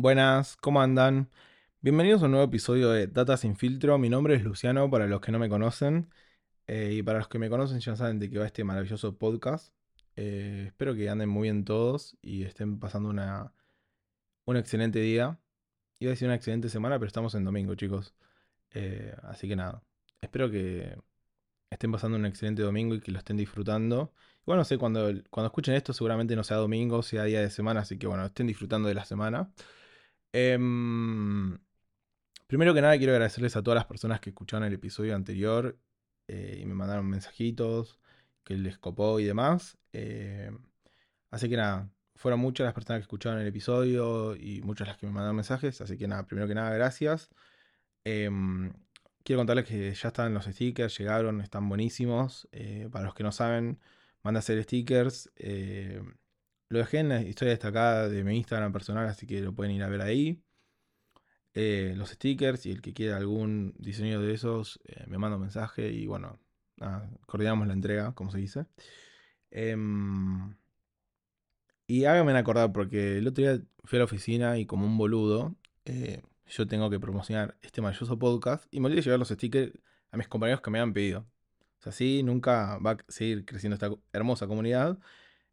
Buenas, ¿cómo andan? Bienvenidos a un nuevo episodio de Data sin filtro. Mi nombre es Luciano para los que no me conocen. eh, y para los que me conocen ya saben de qué va este maravilloso podcast. Eh, espero que anden muy bien todos y estén pasando una, un excelente día. Iba a decir una excelente semana, pero estamos en domingo, chicos. Eh, así que nada, espero que estén pasando un excelente domingo y que lo estén disfrutando. Igual no sé, cuando, cuando escuchen esto seguramente no sea domingo, sea día de semana, así que bueno, estén disfrutando de la semana. Em, primero que nada quiero agradecerles a todas las personas que escucharon el episodio anterior eh, y me mandaron mensajitos que les copó y demás. Eh, así que nada, fueron muchas las personas que escucharon el episodio y muchas las que me mandaron mensajes. Así que nada, primero que nada, gracias. Em, quiero contarles que ya están los stickers, llegaron, están buenísimos. Eh, para los que no saben, manda a hacer stickers. Lo dejé en la historia destacada de mi Instagram personal, así que lo pueden ir a ver ahí. Eh, los stickers y el que quiera algún diseño de esos, eh, me manda un mensaje y bueno, coordinamos la entrega, como se dice. Em, y háganme acordar, porque el otro día fui a la oficina y como un boludo, eh, yo tengo que promocionar este maravilloso podcast y me olvidé llevar los stickers a mis compañeros que me han pedido. O sea, así nunca va a seguir creciendo esta hermosa comunidad.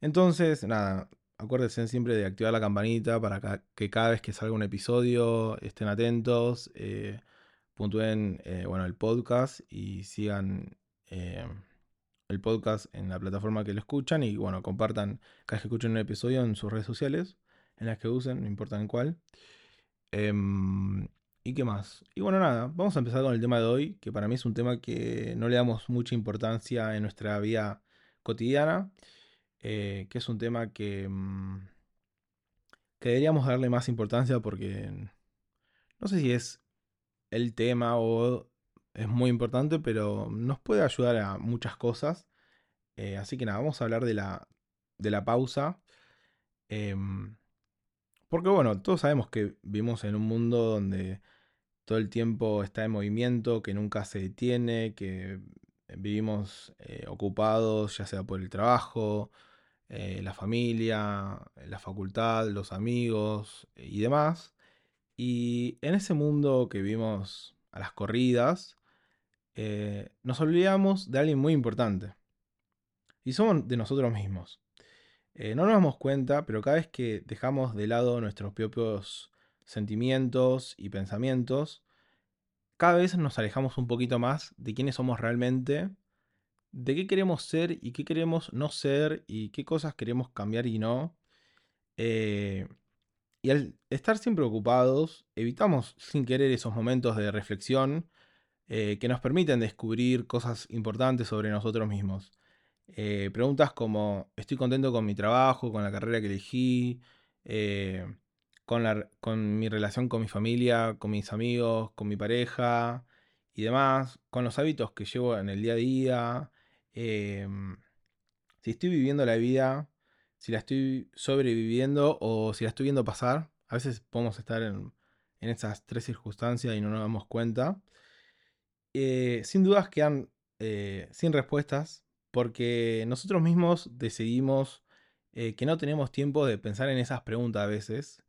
Entonces, nada, acuérdense siempre de activar la campanita para que cada vez que salga un episodio estén atentos, eh, puntúen eh, bueno, el podcast y sigan eh, el podcast en la plataforma que lo escuchan y bueno, compartan cada vez que escuchen un episodio en sus redes sociales, en las que usen, no importa en cuál. Em, ¿y qué más? Y bueno, nada, vamos a empezar con el tema de hoy, que para mí es un tema que no le damos mucha importancia en nuestra vida cotidiana, eh, que es un tema que, mm, que deberíamos darle más importancia porque no sé si es el tema o es muy importante, pero nos puede ayudar a muchas cosas. Eh, así que nada, vamos a hablar de la, de la pausa. Em, porque bueno, todos sabemos que vivimos en un mundo donde todo el tiempo está en movimiento, que nunca se detiene, que vivimos eh, ocupados, ya sea por el trabajo, eh, la familia, la facultad, los amigos eh, y demás. Y en ese mundo que vivimos a las corridas, eh, nos olvidamos de alguien muy importante. Y somos de nosotros mismos. Eh, no nos damos cuenta, pero cada vez que dejamos de lado nuestros propios sentimientos y pensamientos, cada vez nos alejamos un poquito más de quiénes somos realmente, de qué queremos ser y qué queremos no ser y qué cosas queremos cambiar y no. Eh, y al estar siempre ocupados, evitamos sin querer esos momentos de reflexión eh, que nos permiten descubrir cosas importantes sobre nosotros mismos. Eh, preguntas como, ¿estoy contento con mi trabajo, con la carrera que elegí, con, la- con mi relación con mi familia, con mis amigos, con mi pareja y demás, con los hábitos que llevo en el día a día? Em, si estoy viviendo la vida, si la estoy sobreviviendo o si la estoy viendo pasar. A veces podemos estar en, esas tres circunstancias y no nos damos cuenta. Eh, sin dudas quedan eh, sin respuestas porque nosotros mismos decidimos eh, que no tenemos tiempo de pensar en esas preguntas a veces,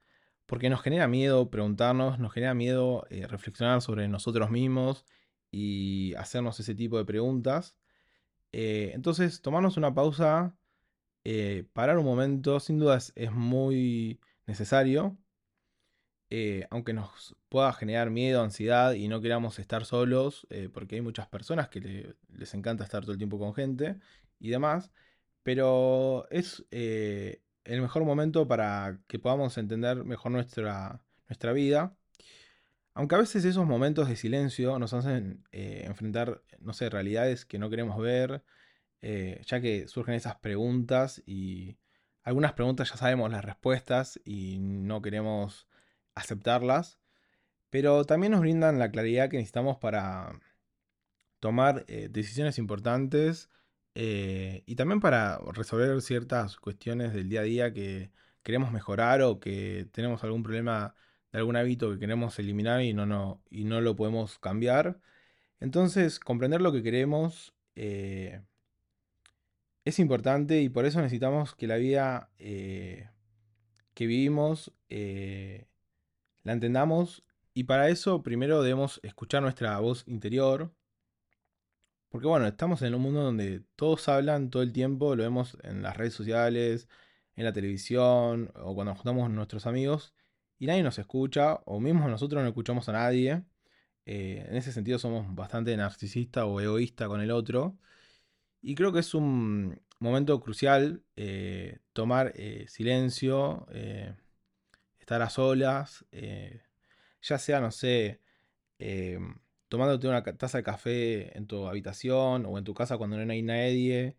porque nos genera miedo preguntarnos, nos genera miedo eh, reflexionar sobre nosotros mismos y hacernos ese tipo de preguntas. Eh, entonces, tomarnos una pausa, eh, parar un momento, sin dudas es muy necesario eh, aunque nos pueda generar miedo, ansiedad y no queramos estar solos, porque hay muchas personas que le- les encanta estar todo el tiempo con gente y demás, pero es el mejor momento para que podamos entender mejor nuestra, nuestra vida. Aunque a veces esos momentos de silencio nos hacen eh, enfrentar, no sé, realidades que no queremos ver, eh, ya que surgen esas preguntas y algunas preguntas ya sabemos las respuestas y no queremos aceptarlas, pero también nos brindan la claridad que necesitamos para tomar eh, decisiones importantes y también para resolver ciertas cuestiones del día a día que queremos mejorar o que tenemos algún problema algún hábito que queremos eliminar y no, no, y no lo podemos cambiar. Entonces, comprender lo que queremos eh, es importante y por eso necesitamos que la vida eh, que vivimos eh, la entendamos. Y para eso primero debemos escuchar nuestra voz interior. Porque bueno, estamos en un mundo donde todos hablan todo el tiempo, lo vemos en las redes sociales, en la televisión o cuando juntamos nuestros amigos y nadie nos escucha o mismo nosotros no escuchamos a nadie. Eh, en ese sentido somos bastante narcisista o egoísta con el otro. Y creo que es un momento crucial eh, tomar eh, silencio, estar a solas, ya sea, no sé, tomándote una taza de café en tu habitación o en tu casa cuando no hay nadie,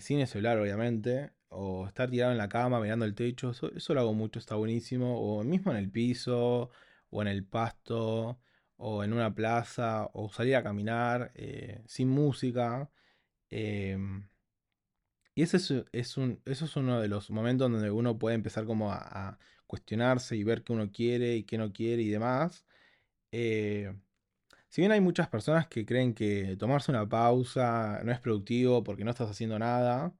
sin el celular obviamente, o estar tirado en la cama mirando el techo, eso, lo hago mucho, está buenísimo, o mismo en el piso, o en el pasto, o en una plaza, o salir a caminar eh, sin música. Em, y ese es, un, eso es uno de los momentos donde uno puede empezar como a, cuestionarse y ver qué uno quiere y qué no quiere y demás. Eh, si bien hay muchas personas que creen que tomarse una pausa no es productivo porque no estás haciendo nada,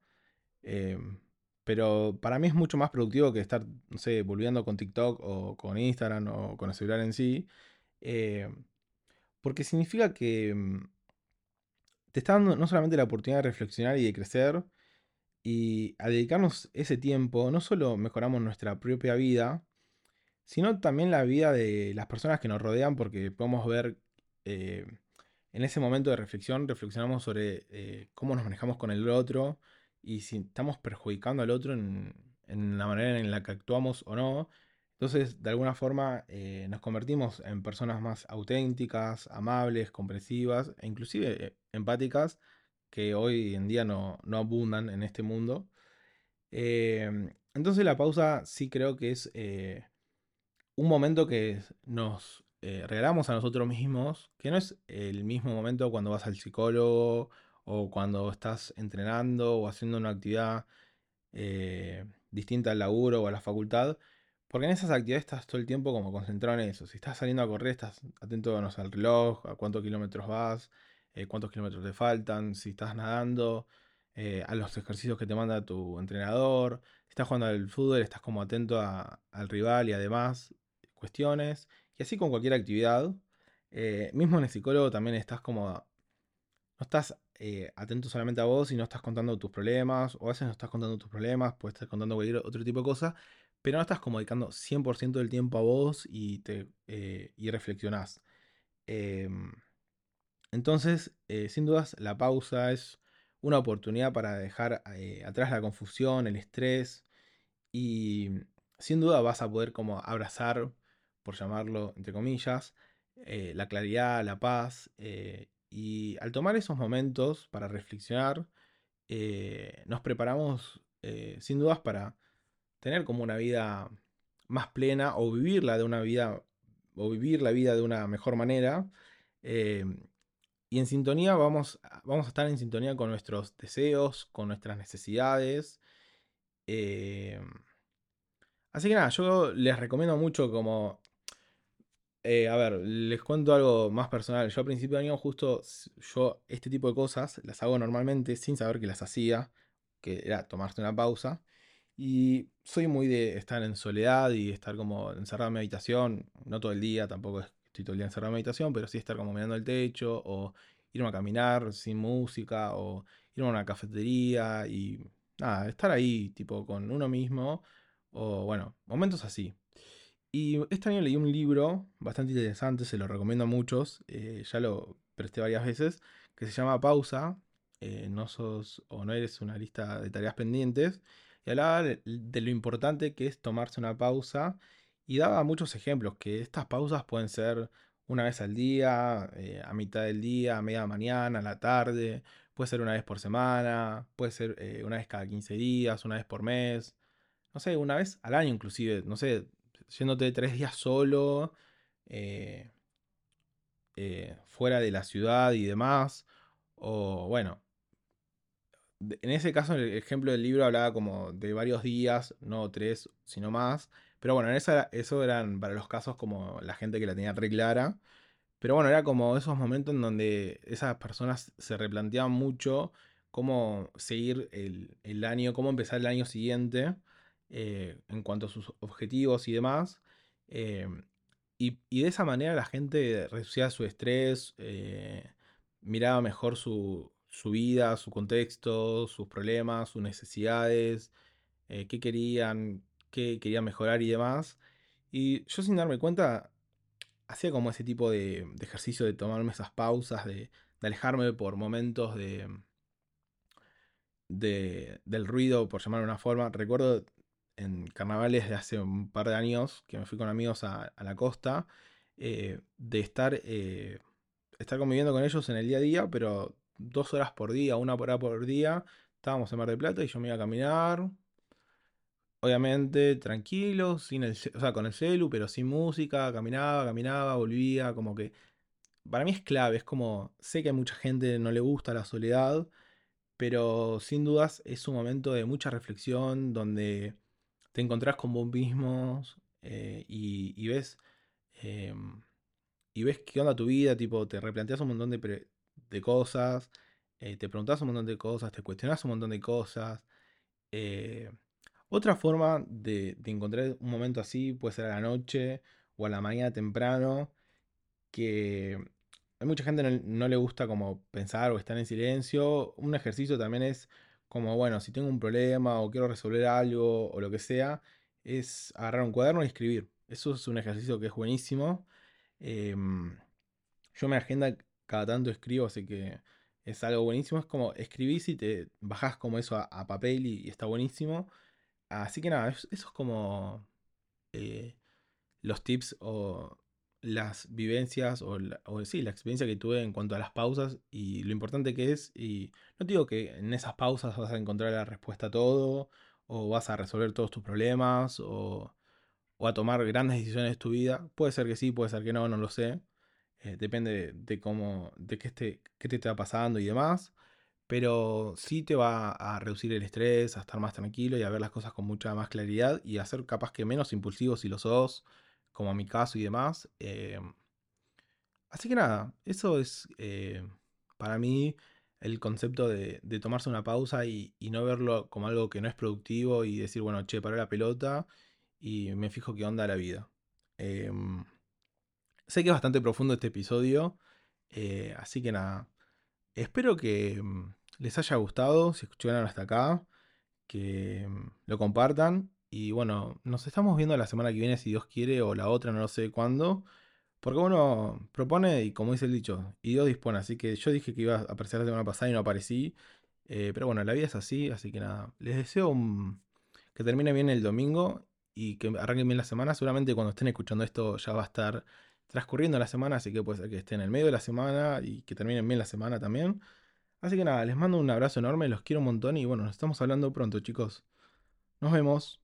em, pero para mí es mucho más productivo que estar, no sé, volviendo con TikTok o con Instagram o con el celular en sí. Eh, porque significa que mm, te está dando no solamente la oportunidad de reflexionar y de crecer, y al dedicarnos ese tiempo, no solo mejoramos nuestra propia vida, sino también la vida de las personas que nos rodean, porque podemos ver eh, en ese momento de reflexión, reflexionamos sobre eh, cómo nos manejamos con el otro, y si estamos perjudicando al otro en, la manera en la que actuamos o no. Entonces, de alguna forma, eh, nos convertimos en personas más auténticas, amables, comprensivas e inclusive eh, empáticas, que hoy en día no, abundan en este mundo. Em, entonces la pausa sí creo que es eh, un momento que nos regalamos a nosotros mismos, que no es el mismo momento cuando vas al psicólogo o cuando estás entrenando o haciendo una actividad eh, distinta al laburo o a la facultad, porque en esas actividades estás todo el tiempo como concentrado en eso. Si estás saliendo a correr, estás atento al reloj, a cuántos kilómetros vas, eh, cuántos kilómetros te faltan, si estás nadando, eh, a los ejercicios que te manda tu entrenador. Si estás jugando al fútbol, estás como atento al rival y además cuestiones. Y así con cualquier actividad. mismo en el psicólogo también estás como no estás eh, atento solamente a vos y no estás contando tus problemas, o a veces no estás contando tus problemas, puedes estar contando cualquier otro tipo de cosa, pero no estás como dedicando 100% del tiempo a vos y, te, eh, y reflexionás. Em, entonces, eh, sin dudas, la pausa es una oportunidad para dejar atrás la confusión, el estrés, y sin duda vas a poder como abrazar, por llamarlo entre comillas, la claridad, la paz y al tomar esos momentos para reflexionar, eh, nos preparamos eh, sin dudas para tener como una vida más plena o vivirla de una vida o vivir la vida de una mejor manera. Eh, y en sintonía vamos, vamos a estar en sintonía con nuestros deseos, con nuestras necesidades. así que nada, yo les recomiendo mucho como eh, a ver, les cuento algo más personal. Yo a principio de año justo, yo este tipo de cosas las hago normalmente sin saber que las hacía, que era tomarse una pausa. Y soy muy de estar en soledad y estar como encerrado en mi habitación, no todo el día, tampoco estoy todo el día encerrado en mi habitación, pero sí estar como mirando el techo o irme a caminar sin música o irme a una cafetería y nada, estar ahí tipo con uno mismo o bueno, momentos así. Y este año leí un libro bastante interesante, se lo recomiendo a muchos, eh, ya lo presté varias veces, que se llama Pausa, eh, no sos o no eres una lista de tareas pendientes, y hablaba de, lo importante que es tomarse una pausa, y daba muchos ejemplos, que estas pausas pueden ser una vez al día, eh, a mitad del día, a media mañana, a la tarde, puede ser una vez por semana, puede ser una vez cada 15 días, una vez por mes, no sé, una vez al año inclusive, no sé, yéndote tres días solo, eh, eh, fuera de la ciudad y demás. O bueno, en ese caso, en el ejemplo del libro hablaba como de varios días, no tres, sino más. Pero bueno, esa, eso eran para los casos como la gente que la tenía re clara. Pero bueno, era como esos momentos en donde esas personas se replanteaban mucho cómo seguir el año, cómo empezar el año siguiente. Eh, en cuanto a sus objetivos y demás. Eh, y, de esa manera la gente reducía su estrés, eh, miraba mejor su, vida, su contexto, sus problemas, sus necesidades, qué querían, qué querían mejorar y demás. Y yo sin darme cuenta, hacía como ese tipo de, ejercicio de tomarme esas pausas, de, alejarme por momentos de, del ruido, por llamar de una forma. Recuerdo en carnavales de hace un par de años que me fui con amigos a, la costa, eh, de estar, eh, estar conviviendo con ellos en el día a día, pero dos horas por día, una hora por día. Estábamos en Mar del Plata y yo me iba a caminar, obviamente tranquilo, sin el, o sea, con el celu, pero sin música, caminaba, caminaba, volvía, como que para mí es clave, es como, sé que a mucha gente no le gusta la soledad, pero sin dudas es un momento de mucha reflexión donde te encontrás con vos mismos eh, y, ves em, y ves qué onda tu vida, tipo, te replanteas un montón de, cosas, eh, te preguntas un montón de cosas, te cuestionas un montón de cosas. Eh, otra forma de, encontrar un momento así puede ser a la noche o a la mañana temprano, que hay mucha gente no, no le gusta como pensar o estar en silencio. Un ejercicio también es como, bueno, si tengo un problema o quiero resolver algo o lo que sea, es agarrar un cuaderno y escribir. Eso es un ejercicio que es buenísimo. Em, yo me agenda cada tanto escribo, así que es algo buenísimo. Es como escribís y te bajás como eso a, papel y, está buenísimo. Así que nada, eso, es como eh, los tips o las vivencias o, sí, la experiencia que tuve en cuanto a las pausas y lo importante que es. Y no digo que en esas pausas vas a encontrar la respuesta a todo o vas a resolver todos tus problemas o, o a tomar grandes decisiones de tu vida. Puede ser que sí, puede ser que no, no lo sé. Eh, depende de, cómo, de qué, esté, qué te está pasando y demás. Pero sí te va a reducir el estrés, a estar más tranquilo y a ver las cosas con mucha más claridad y a ser capaz que menos impulsivo si lo sos, como mi caso y demás. Eh, así que nada, eso es eh, para mí el concepto de, tomarse una pausa y, no verlo como algo que no es productivo y decir, bueno, che, paré la pelota y me fijo qué onda la vida. Em, sé que es bastante profundo este episodio, eh, así que nada, espero que mm, les haya gustado, si escucharon hasta acá, que mm, lo compartan y bueno, nos estamos viendo la semana que viene si Dios quiere o la otra, no sé cuándo. Porque uno propone y como dice el dicho, y Dios dispone. Así que yo dije que iba a aparecer la semana pasada y no aparecí. Eh, pero bueno, la vida es así, así que nada. Les deseo que termine bien el domingo y que arranquen bien la semana. Seguramente cuando estén escuchando esto ya va a estar transcurriendo la semana, así que puede ser que estén en el medio de la semana y que terminen bien la semana también. Así que nada, les mando un abrazo enorme, los quiero un montón y bueno, nos estamos hablando pronto chicos. Nos vemos.